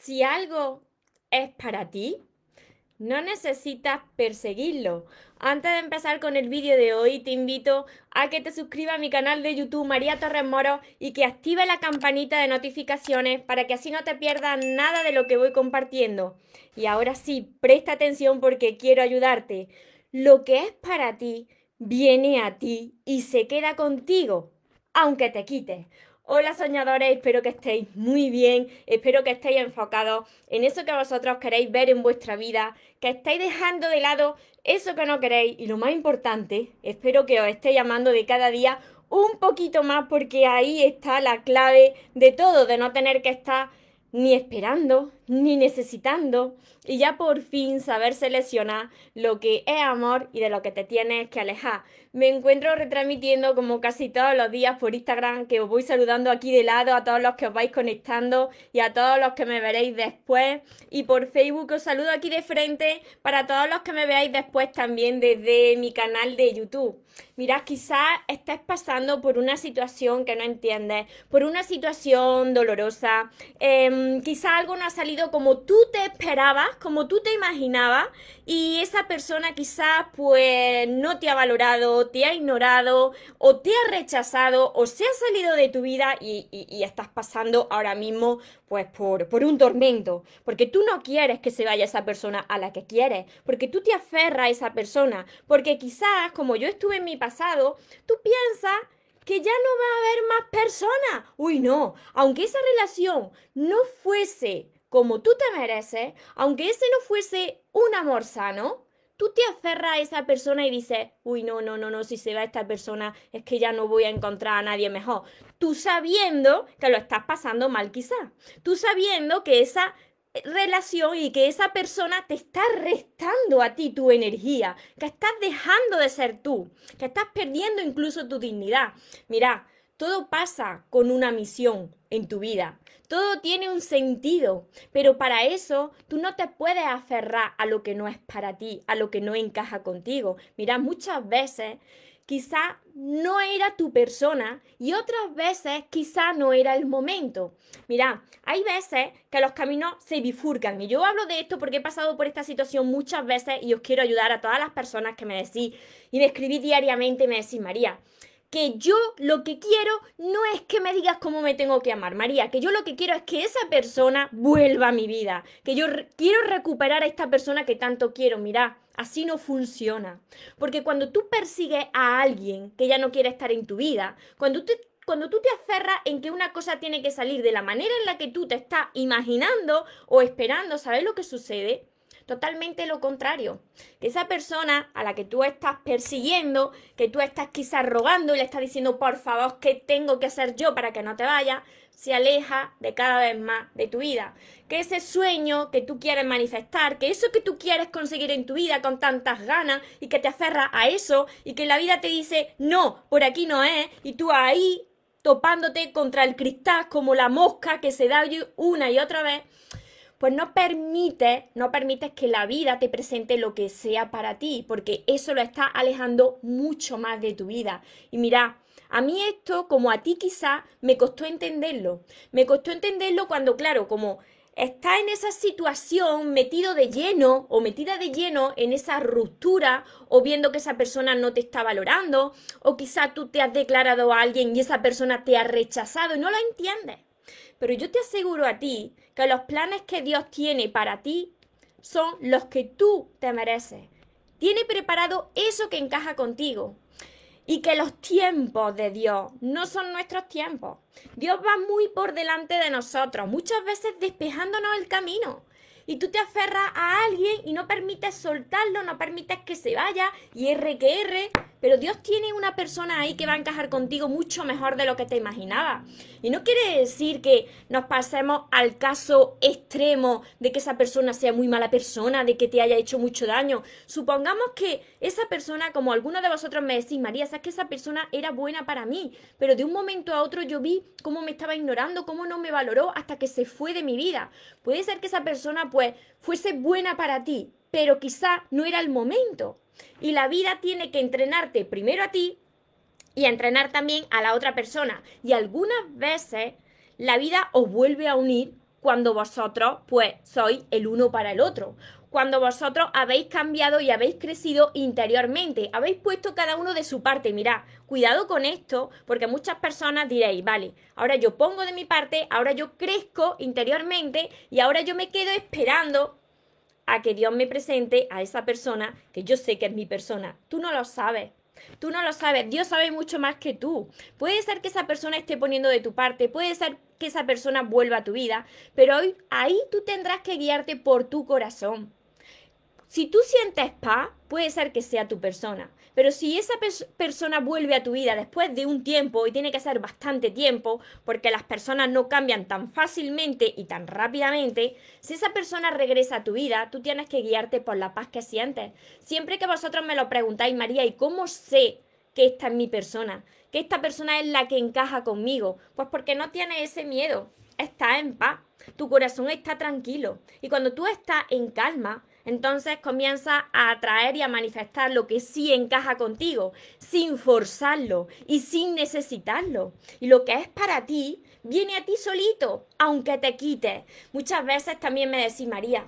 Si algo es para ti, no necesitas perseguirlo. Antes de empezar con el vídeo de hoy, te invito a que te suscribas a mi canal de YouTube María Torres Moro y que active la campanita de notificaciones para que así no te pierdas nada de lo que voy compartiendo. Y ahora sí, presta atención porque quiero ayudarte. Lo que es para ti viene a ti y se queda contigo, aunque te quites. Hola soñadores, espero que estéis muy bien, espero que estéis enfocados en eso que vosotros queréis ver en vuestra vida, que estéis dejando de lado eso que no queréis y lo más importante, espero que os estéis llamando de cada día un poquito más porque ahí está la clave de todo, de no tener que estar ni esperando, ni necesitando, y ya por fin saber seleccionar lo que es amor y de lo que te tienes que alejar. Me encuentro retransmitiendo como casi todos los días por Instagram, que os voy saludando aquí de lado a todos los que os vais conectando y a todos los que me veréis después. Y por Facebook os saludo aquí de frente para todos los que me veáis después también desde mi canal de YouTube. Mirad, quizás estés pasando por una situación que no entiendes, por una situación dolorosa, eh, quizás algo no ha salido como tú te esperabas, como tú te imaginabas, y esa persona quizás pues no te ha valorado, te ha ignorado, o te ha rechazado, o se ha salido de tu vida y, y estás pasando ahora mismo pues por, por un tormento, porque tú no quieres que se vaya esa persona a la que quieres, porque tú te aferras a esa persona, porque quizás, como yo estuve en mi pasado, tú piensas que ya no va a haber más personas. Uy, no, aunque esa relación no fuese como tú te mereces, aunque ese no fuese un amor sano, tú te aferras a esa persona y dices, uy, no, no, no, no, si se va esta persona es que ya no voy a encontrar a nadie mejor. Tú sabiendo que lo estás pasando mal quizá. Tú sabiendo que esa relación y que esa persona te está restando a ti tu energía, que estás dejando de ser tú, que estás perdiendo incluso tu dignidad. Mira, todo pasa con una misión en tu vida. Todo tiene un sentido, pero para eso tú no te puedes aferrar a lo que no es para ti, a lo que no encaja contigo. Mira, muchas veces quizá no era tu persona y otras veces quizá no era el momento. Mira, hay veces que los caminos se bifurcan y yo hablo de esto porque he pasado por esta situación muchas veces y os quiero ayudar a todas las personas que me decís y me escribís diariamente y me decís, María, que yo lo que quiero no es que me digas cómo me tengo que amar, María, que yo lo que quiero es que esa persona vuelva a mi vida, que yo quiero recuperar a esta persona que tanto quiero, mira, así no funciona. Porque cuando tú persigues a alguien que ya no quiere estar en tu vida, cuando tú cuando tú te aferras en que una cosa tiene que salir de la manera en la que tú te estás imaginando o esperando, ¿sabes lo que sucede? Totalmente lo contrario. Esa persona a la que tú estás persiguiendo, que tú estás quizás rogando y le estás diciendo, por favor, ¿qué tengo que hacer yo para que no te vaya? Se aleja de cada vez más de tu vida. Que ese sueño que tú quieres manifestar, que eso que tú quieres conseguir en tu vida con tantas ganas y que te aferras a eso y que la vida te dice, no, por aquí no es, y tú ahí topándote contra el cristal como la mosca que se da una y otra vez pues no permite, no permites que la vida te presente lo que sea para ti, porque eso lo está alejando mucho más de tu vida. Y mira, a mí esto, como a ti quizá, me costó entenderlo. Me costó entenderlo cuando, claro, como está en esa situación metido de lleno o metida de lleno en esa ruptura o viendo que esa persona no te está valorando o quizá tú te has declarado a alguien y esa persona te ha rechazado y no lo entiendes. Pero yo te aseguro a ti que los planes que Dios tiene para ti son los que tú te mereces. Tiene preparado eso que encaja contigo. Y que los tiempos de Dios no son nuestros tiempos. Dios va muy por delante de nosotros, muchas veces despejándonos el camino y tú te aferras a alguien y no permites soltarlo, no permites que se vaya y R que R, pero Dios tiene una persona ahí que va a encajar contigo mucho mejor de lo que te imaginabas. Y no quiere decir que nos pasemos al caso extremo de que esa persona sea muy mala persona, de que te haya hecho mucho daño. Supongamos que esa persona, como algunos de vosotros me decís, María, sabes que esa persona era buena para mí, pero de un momento a otro yo vi cómo me estaba ignorando, cómo no me valoró hasta que se fue de mi vida. Puede ser que esa persona pues fuese buena para ti, pero quizá no era el momento. Y la vida tiene que entrenarte primero a ti y entrenar también a la otra persona. Y algunas veces la vida os vuelve a unir cuando vosotros pues sois el uno para el otro. Cuando vosotros habéis cambiado y habéis crecido interiormente, habéis puesto cada uno de su parte. Mirad, cuidado con esto, porque muchas personas diréis, vale, ahora yo pongo de mi parte, ahora yo crezco interiormente y ahora yo me quedo esperando a que Dios me presente a esa persona que yo sé que es mi persona. Tú no lo sabes. Tú no lo sabes, Dios sabe mucho más que tú. Puede ser que esa persona esté poniendo de tu parte, puede ser que esa persona vuelva a tu vida, pero hoy, ahí tú tendrás que guiarte por tu corazón. Si tú sientes paz, puede ser que sea tu persona. Pero si esa persona vuelve a tu vida después de un tiempo, y tiene que ser bastante tiempo, porque las personas no cambian tan fácilmente y tan rápidamente, si esa persona regresa a tu vida, tú tienes que guiarte por la paz que sientes. Siempre que vosotros me lo preguntáis, María, ¿y cómo sé que esta es mi persona? Que esta persona es la que encaja conmigo. Pues porque no tienes ese miedo, estás en paz, tu corazón está tranquilo. Y cuando tú estás en calma, entonces comienza a atraer y a manifestar lo que sí encaja contigo, sin forzarlo y sin necesitarlo. Y lo que es para ti, viene a ti solito, aunque te quite. Muchas veces también me decís, María,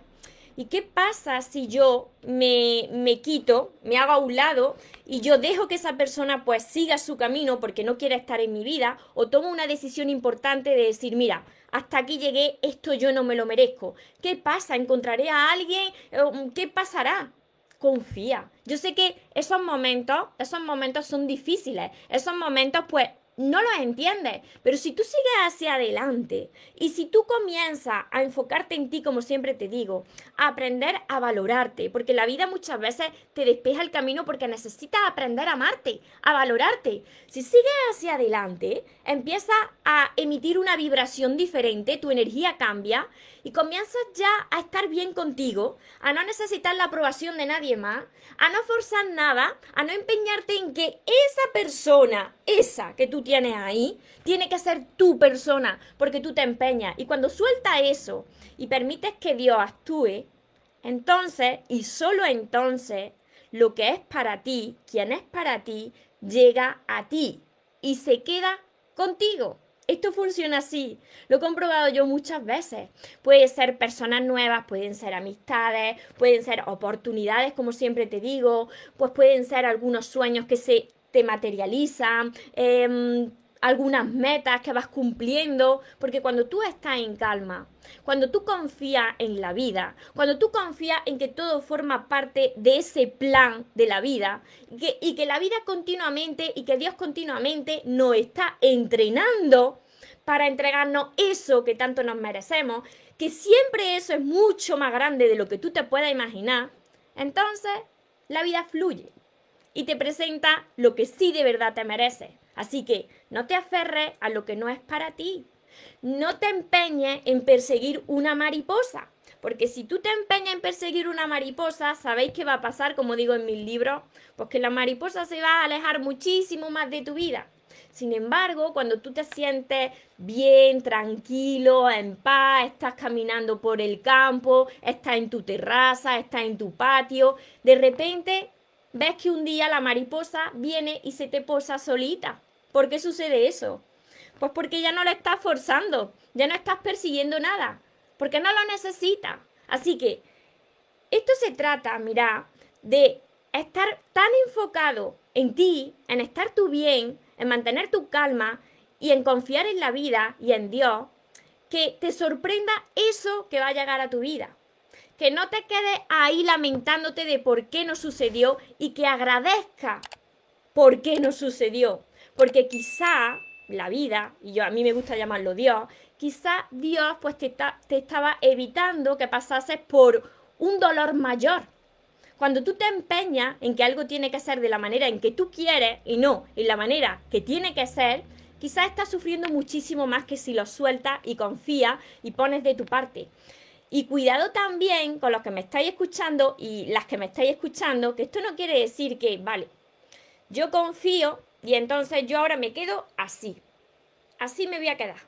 ¿y qué pasa si yo me, me, quito, me hago a un lado y yo dejo que esa persona pues siga su camino porque no quiere estar en mi vida o tomo una decisión importante de decir, mira, hasta aquí llegué, esto yo no me lo merezco. ¿Qué pasa? ¿Encontraré a alguien? Eh, ¿Qué pasará? Confía. Yo sé que esos momentos, esos momentos son difíciles. Esos momentos, pues, no los entiendes, pero si tú sigues hacia adelante y si tú comienzas a enfocarte en ti, como siempre te digo, a aprender a valorarte, porque la vida muchas veces te despeja el camino porque necesitas aprender a amarte, a valorarte. Si sigues hacia adelante, empieza a emitir una vibración diferente, tu energía cambia y comienzas ya a estar bien contigo, a no necesitar la aprobación de nadie más, a no forzar nada, a no empeñarte en que esa persona, esa que tú tienes ahí, tiene que ser tu persona, porque tú te empeñas. Y cuando suelta eso y permites que Dios actúe, entonces, y solo entonces, lo que es para ti, quien es para ti, llega a ti y se queda contigo. Esto funciona así, lo he comprobado yo muchas veces. Pueden ser personas nuevas, pueden ser amistades, pueden ser oportunidades, como siempre te digo, pues pueden ser algunos sueños que se te materializan, em, algunas metas que vas cumpliendo, porque cuando tú estás en calma, cuando tú confías en la vida, cuando tú confías en que todo forma parte de ese plan de la vida y que, y que la vida continuamente y que Dios continuamente nos está entrenando para entregarnos eso que tanto nos merecemos, que siempre eso es mucho más grande de lo que tú te puedas imaginar, entonces la vida fluye y te presenta lo que sí de verdad te mereces. Así que no te aferres a lo que no es para ti. No te empeñes en perseguir una mariposa. Porque si tú te empeñas en perseguir una mariposa, ¿sabéis qué va a pasar? Como digo en mis libros, pues que la mariposa se va a alejar muchísimo más de tu vida. Sin embargo, cuando tú te sientes bien, tranquilo, en paz, estás caminando por el campo, estás en tu terraza, estás en tu patio, de repente ves que un día la mariposa viene y se te posa solita. ¿Por qué sucede eso? Pues porque ya no la estás forzando, ya no estás persiguiendo nada, porque no lo necesitas. Así que esto se trata, mira, de estar tan enfocado en ti, en estar tú bien, en mantener tu calma y en confiar en la vida y en Dios, que te sorprenda eso que va a llegar a tu vida que no te quedes ahí lamentándote de por qué no sucedió y que agradezca por qué no sucedió. Porque quizá la vida, y yo a mí me gusta llamarlo Dios, quizá Dios pues te, te estaba evitando que pasases por un dolor mayor. Cuando tú te empeñas en que algo tiene que ser de la manera en que tú quieres y no en la manera que tiene que ser, quizás estás sufriendo muchísimo más que si lo sueltas y confías y pones de tu parte. Y cuidado también con los que me estáis escuchando y las que me estáis escuchando, que esto no quiere decir que, vale, yo confío y entonces yo ahora me quedo así. Así me voy a quedar.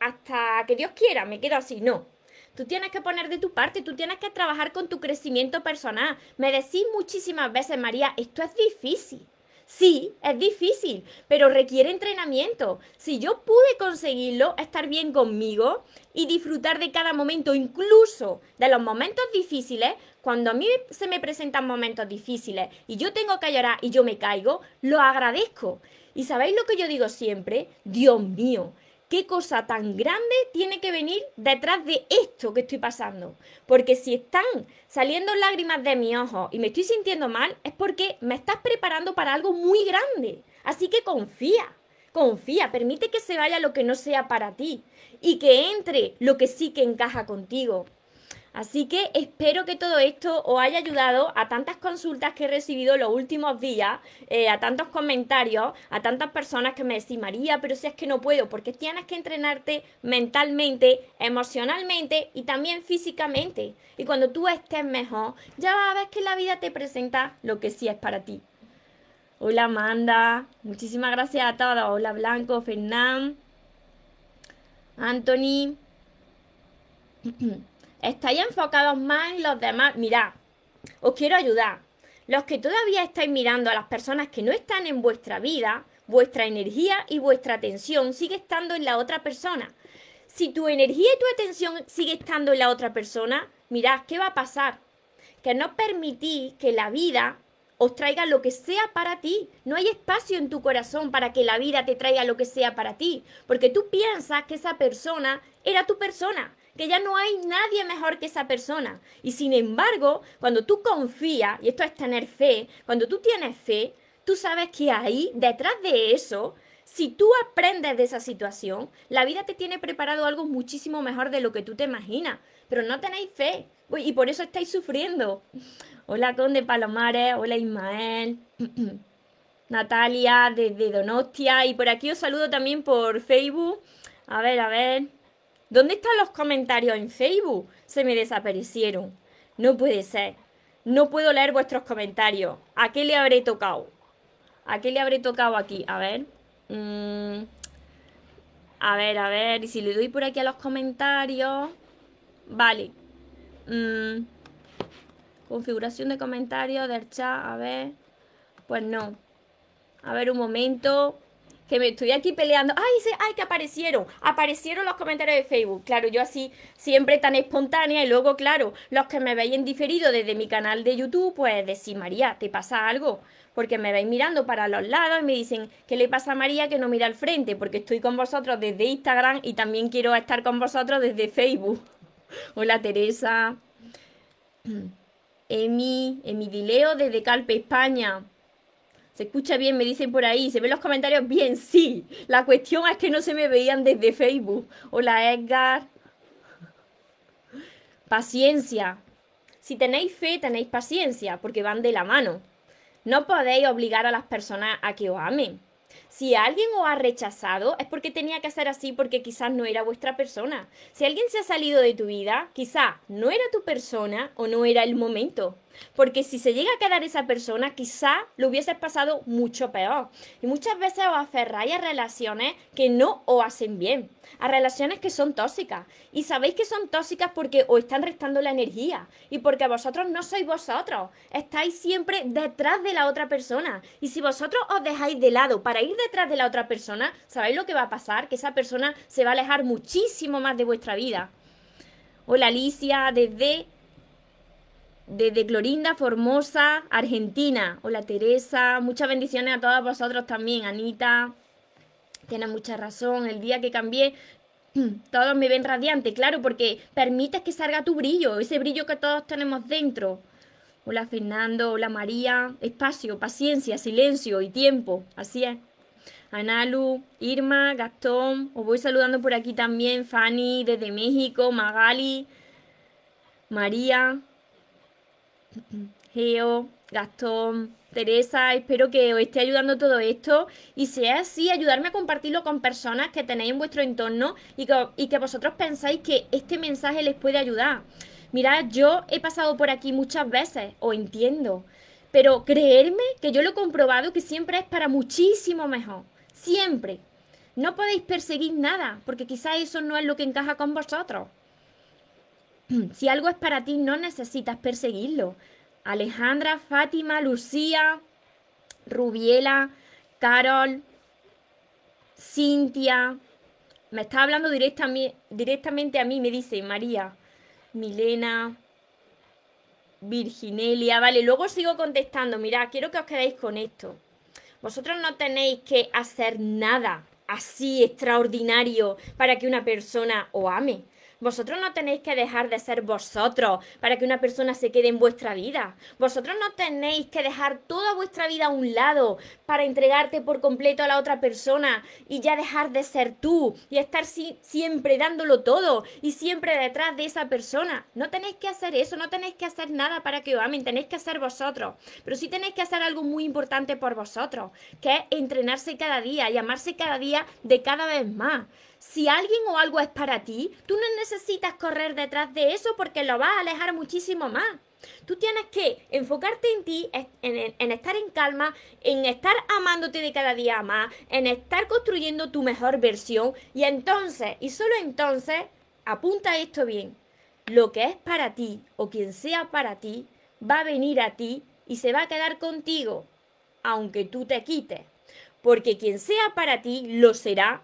Hasta que Dios quiera, me quedo así. No. Tú tienes que poner de tu parte, tú tienes que trabajar con tu crecimiento personal. Me decís muchísimas veces, María, esto es difícil. Sí, es difícil, pero requiere entrenamiento. Si yo pude conseguirlo, estar bien conmigo y disfrutar de cada momento, incluso de los momentos difíciles, cuando a mí se me presentan momentos difíciles y yo tengo que llorar y yo me caigo, lo agradezco. ¿Y sabéis lo que yo digo siempre? Dios mío, qué cosa tan grande tiene que venir detrás de esto que estoy pasando. Porque si están saliendo lágrimas de mi ojo y me estoy sintiendo mal, es porque me estás preparando para algo muy grande. Así que confía, confía, permite que se vaya lo que no sea para ti y que entre lo que sí que encaja contigo. Así que espero que todo esto os haya ayudado a tantas consultas que he recibido los últimos días, eh, a tantos comentarios, a tantas personas que me decían, María, pero si es que no puedo, porque tienes que entrenarte mentalmente, emocionalmente y también físicamente. Y cuando tú estés mejor, ya vas a ver que la vida te presenta lo que sí es para ti. Hola Amanda, muchísimas gracias a todos. Hola Blanco, Fernán, Anthony. estáis enfocados más en los demás. Mirad, os quiero ayudar. Los que todavía estáis mirando a las personas que no están en vuestra vida, vuestra energía y vuestra atención sigue estando en la otra persona. Si tu energía y tu atención sigue estando en la otra persona, mirad, ¿qué va a pasar? Que no permitís que la vida os traiga lo que sea para ti. No hay espacio en tu corazón para que la vida te traiga lo que sea para ti, porque tú piensas que esa persona era tu persona que ya no hay nadie mejor que esa persona. Y sin embargo, cuando tú confías, y esto es tener fe, cuando tú tienes fe, tú sabes que ahí, detrás de eso, si tú aprendes de esa situación, la vida te tiene preparado algo muchísimo mejor de lo que tú te imaginas. Pero no tenéis fe. Y por eso estáis sufriendo. Hola Conde Palomares, hola Ismael. Natalia desde Donostia y por aquí os saludo también por Facebook. A ver, a ver. ¿Dónde están los comentarios en Facebook? Se me desaparecieron. No puede ser. No puedo leer vuestros comentarios. ¿A qué le habré tocado? ¿A qué le habré tocado aquí? A ver. Mm. A ver, a ver. Y si le doy por aquí a los comentarios. Vale. Mm. Configuración de comentarios del chat. A ver. Pues no. A ver un momento que me estoy aquí peleando. ¡Ay, ay, que aparecieron! Aparecieron los comentarios de Facebook. Claro, yo así siempre tan espontánea y luego, claro, los que me veis en diferido desde mi canal de YouTube, pues decís, María, ¿te pasa algo? Porque me veis mirando para los lados y me dicen, ¿qué le pasa a María que no mira al frente? Porque estoy con vosotros desde Instagram y también quiero estar con vosotros desde Facebook. Hola Teresa. Emi, Emi Dileo desde Calpe, España. Se escucha bien, me dicen por ahí. ¿Se ven los comentarios bien? Sí. La cuestión es que no se me veían desde Facebook. Hola Edgar. Paciencia. Si tenéis fe, tenéis paciencia, porque van de la mano. No podéis obligar a las personas a que os amen. Si alguien os ha rechazado, es porque tenía que ser así porque quizás no era vuestra persona. Si alguien se ha salido de tu vida, quizás no era tu persona o no era el momento. Porque si se llega a quedar esa persona, quizá lo hubieses pasado mucho peor. Y muchas veces os aferráis a relaciones que no os hacen bien, a relaciones que son tóxicas. Y sabéis que son tóxicas porque os están restando la energía y porque vosotros no sois vosotros. Estáis siempre detrás de la otra persona. Y si vosotros os dejáis de lado para ir detrás de la otra persona, ¿sabéis lo que va a pasar? Que esa persona se va a alejar muchísimo más de vuestra vida. Hola Alicia, desde desde Clorinda, Formosa, Argentina. Hola Teresa, muchas bendiciones a todos vosotros también, Anita. Tienes mucha razón, el día que cambié, todos me ven radiante, claro, porque permites que salga tu brillo, ese brillo que todos tenemos dentro. Hola Fernando, hola María, espacio, paciencia, silencio y tiempo, así es. Analu, Irma, Gastón, os voy saludando por aquí también, Fanny desde México, Magali, María, Geo, Gastón, Teresa, espero que os esté ayudando todo esto y si es así, ayudarme a compartirlo con personas que tenéis en vuestro entorno y que, y que vosotros pensáis que este mensaje les puede ayudar. Mirad, yo he pasado por aquí muchas veces, os entiendo, pero creerme que yo lo he comprobado que siempre es para muchísimo mejor, siempre. No podéis perseguir nada, porque quizás eso no es lo que encaja con vosotros. Si algo es para ti, no necesitas perseguirlo. Alejandra, Fátima, Lucía, Rubiela, Carol, Cintia. Me está hablando directamente a mí, me dice María, Milena, Virginelia. Vale, luego sigo contestando. Mirad, quiero que os quedéis con esto. Vosotros no tenéis que hacer nada así extraordinario para que una persona os ame. Vosotros no tenéis que dejar de ser vosotros para que una persona se quede en vuestra vida. Vosotros no tenéis que dejar toda vuestra vida a un lado para entregarte por completo a la otra persona y ya dejar de ser tú y estar siempre dándolo todo y siempre detrás de esa persona. No tenéis que hacer eso, no tenéis que hacer nada para que os amen, tenéis que hacer vosotros. Pero sí tenéis que hacer algo muy importante por vosotros, que es entrenarse cada día y amarse cada día de cada vez más. Si alguien o algo es para ti, tú no necesitas correr detrás de eso porque lo vas a alejar muchísimo más. Tú tienes que enfocarte en ti, en, estar en calma, en estar amándote de cada día más, en estar construyendo tu mejor versión y entonces, y solo entonces, apunta esto bien, lo que es para ti o quien sea para ti va a venir a ti y se va a quedar contigo, aunque tú te quites. Porque quien sea para ti lo será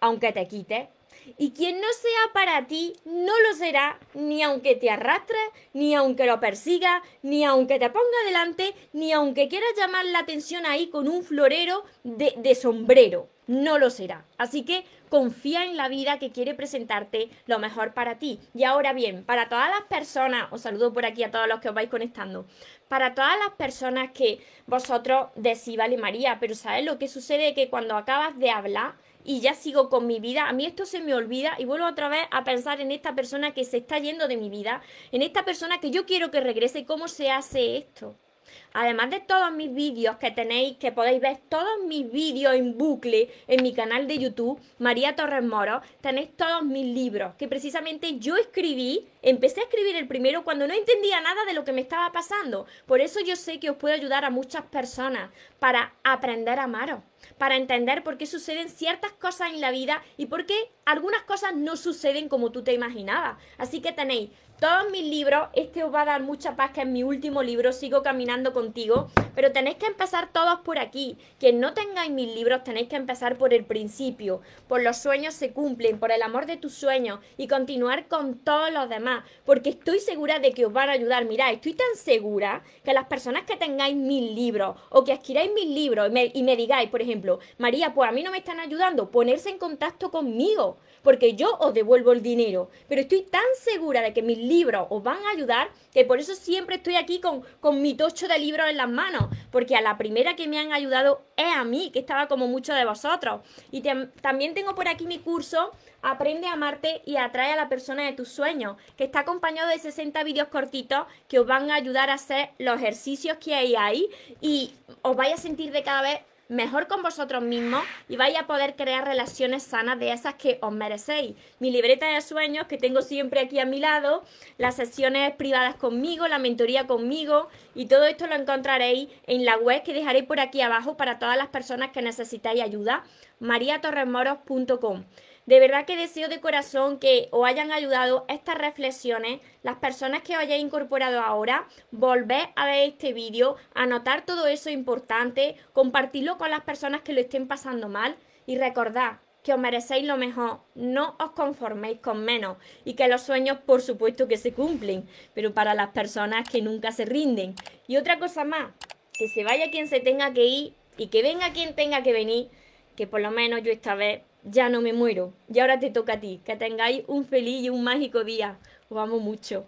aunque te quite. Y quien no sea para ti, no lo será, ni aunque te arrastres, ni aunque lo persiga, ni aunque te ponga delante, ni aunque quieras llamar la atención ahí con un florero de, de sombrero. No lo será. Así que confía en la vida que quiere presentarte lo mejor para ti. Y ahora bien, para todas las personas, os saludo por aquí a todos los que os vais conectando, para todas las personas que vosotros decís, vale María, pero ¿sabes lo que sucede? Que cuando acabas de hablar, y ya sigo con mi vida. A mí esto se me olvida y vuelvo otra vez a pensar en esta persona que se está yendo de mi vida, en esta persona que yo quiero que regrese. ¿Cómo se hace esto? Además de todos mis vídeos que tenéis, que podéis ver todos mis vídeos en bucle en mi canal de YouTube, María Torres Moro, tenéis todos mis libros que precisamente yo escribí, empecé a escribir el primero cuando no entendía nada de lo que me estaba pasando. Por eso yo sé que os puedo ayudar a muchas personas para aprender a amaros, para entender por qué suceden ciertas cosas en la vida y por qué algunas cosas no suceden como tú te imaginabas. Así que tenéis todos mis libros, este os va a dar mucha paz, que es mi último libro, sigo caminando contigo, pero tenéis que empezar todos por aquí. Quien no tengáis mis libros, tenéis que empezar por el principio, por los sueños se cumplen, por el amor de tus sueños y continuar con todos los demás, porque estoy segura de que os van a ayudar. Mirad, estoy tan segura que las personas que tengáis mis libros o que adquiráis mis libros y me, y me digáis, por ejemplo, María, pues a mí no me están ayudando, ponerse en contacto conmigo porque yo os devuelvo el dinero. Pero estoy tan segura de que mis libros os van a ayudar que por eso siempre estoy aquí con, con mi tocho de libros en las manos, porque a la primera que me han ayudado es a mí, que estaba como muchos de vosotros. Y también tengo por aquí mi curso Aprende a amarte y atrae a la persona de tus sueños, que está acompañado de 60 vídeos cortitos que os van a ayudar a hacer los ejercicios que hay ahí y os vais a sentir de cada vez mejor con vosotros mismos y vais a poder crear relaciones sanas de esas que os merecéis. Mi libreta de sueños que tengo siempre aquí a mi lado, las sesiones privadas conmigo, la mentoría conmigo y todo esto lo encontraréis en la web que dejaré por aquí abajo para todas las personas que necesitáis ayuda, mariatorremoros.com. De verdad que deseo de corazón que os hayan ayudado estas reflexiones, las personas que os hayáis incorporado ahora, volver a ver este vídeo, anotar todo eso importante, compartirlo con las personas que lo estén pasando mal y recordad que os merecéis lo mejor, no os conforméis con menos y que los sueños por supuesto que se cumplen, pero para las personas que nunca se rinden. Y otra cosa más, que se vaya quien se tenga que ir y que venga quien tenga que venir, que por lo menos yo esta vez ya no me muero. Y ahora te toca a ti. Que tengáis un feliz y un mágico día. Os amo mucho.